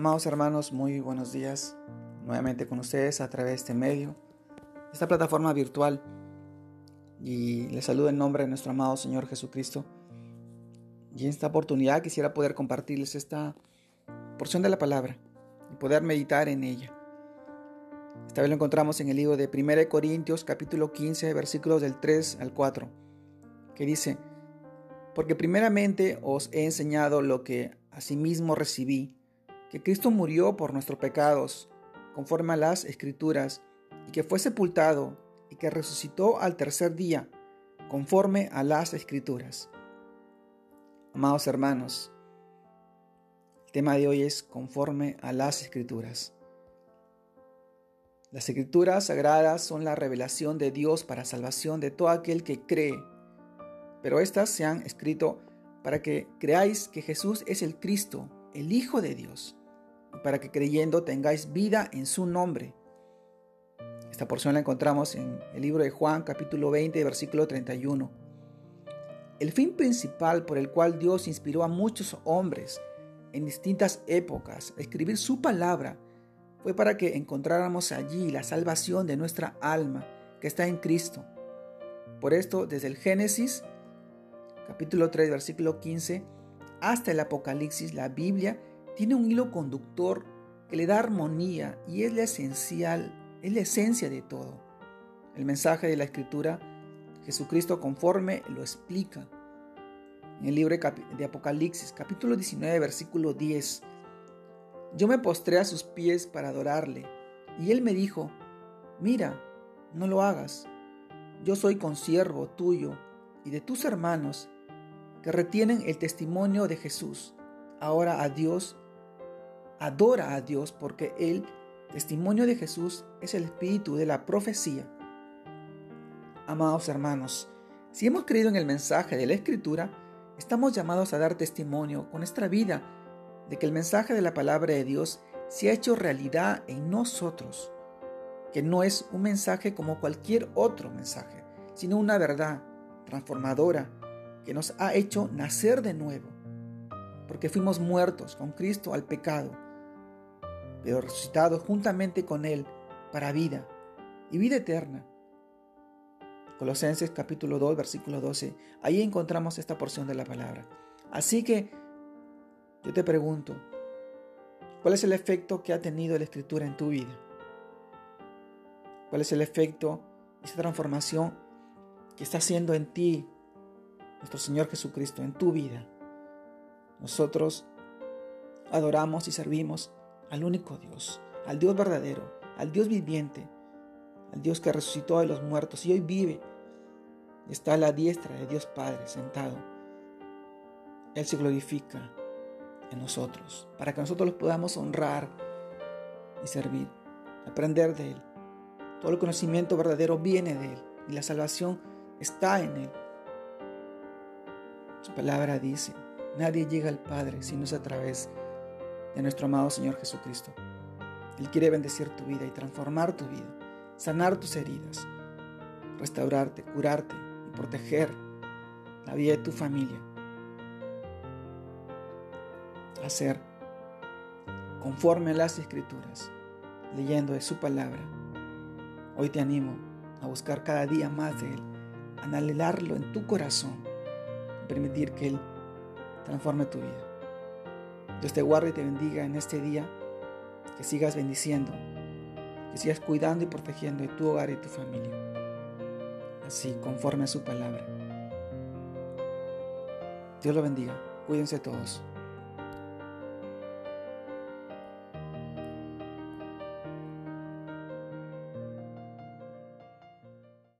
Amados hermanos, muy buenos días. Nuevamente con ustedes a través de este medio, esta plataforma virtual. Y les saludo en nombre de nuestro amado Señor Jesucristo. Y en esta oportunidad quisiera poder compartirles esta porción de la palabra y poder meditar en ella. Esta vez lo encontramos en el libro de 1 Corintios capítulo 15 versículos del 3 al 4, que dice, porque primeramente os he enseñado lo que asimismo recibí que Cristo murió por nuestros pecados, conforme a las Escrituras, y que fue sepultado y que resucitó al tercer día, conforme a las Escrituras. Amados hermanos, el tema de hoy es conforme a las Escrituras. Las Escrituras sagradas son la revelación de Dios para salvación de todo aquel que cree, pero éstas se han escrito para que creáis que Jesús es el Cristo, el Hijo de Dios para que creyendo tengáis vida en su nombre. Esta porción la encontramos en el libro de Juan capítulo 20 versículo 31. El fin principal por el cual Dios inspiró a muchos hombres en distintas épocas a escribir su palabra fue para que encontráramos allí la salvación de nuestra alma que está en Cristo. Por esto, desde el Génesis capítulo 3 versículo 15 hasta el Apocalipsis, la Biblia tiene un hilo conductor que le da armonía y es la esencial, es la esencia de todo. El mensaje de la escritura, Jesucristo conforme lo explica. En el libro de Apocalipsis, capítulo 19, versículo 10, yo me postré a sus pies para adorarle, y él me dijo, mira, no lo hagas, yo soy consiervo tuyo y de tus hermanos que retienen el testimonio de Jesús. Ahora a Dios adora a Dios porque el testimonio de Jesús es el espíritu de la profecía. Amados hermanos, si hemos creído en el mensaje de la Escritura, estamos llamados a dar testimonio con nuestra vida de que el mensaje de la palabra de Dios se ha hecho realidad en nosotros, que no es un mensaje como cualquier otro mensaje, sino una verdad transformadora que nos ha hecho nacer de nuevo, porque fuimos muertos con Cristo al pecado pero resucitados juntamente con Él para vida y vida eterna. Colosenses capítulo 2, versículo 12. Ahí encontramos esta porción de la palabra. Así que yo te pregunto, ¿cuál es el efecto que ha tenido la escritura en tu vida? ¿Cuál es el efecto, esa transformación que está haciendo en ti nuestro Señor Jesucristo, en tu vida? Nosotros adoramos y servimos al único Dios, al Dios verdadero, al Dios viviente, al Dios que resucitó de los muertos y hoy vive. Está a la diestra de Dios Padre sentado. Él se glorifica en nosotros, para que nosotros los podamos honrar y servir, aprender de Él. Todo el conocimiento verdadero viene de Él y la salvación está en Él. Su palabra dice, nadie llega al Padre si no es a través de nuestro amado Señor Jesucristo. Él quiere bendecir tu vida y transformar tu vida, sanar tus heridas, restaurarte, curarte y proteger la vida de tu familia. Hacer conforme a las escrituras, leyendo de su palabra. Hoy te animo a buscar cada día más de Él, anhelarlo en tu corazón, permitir que Él transforme tu vida. Dios te guarde y te bendiga en este día, que sigas bendiciendo, que sigas cuidando y protegiendo tu hogar y tu familia, así conforme a su palabra. Dios lo bendiga, cuídense todos.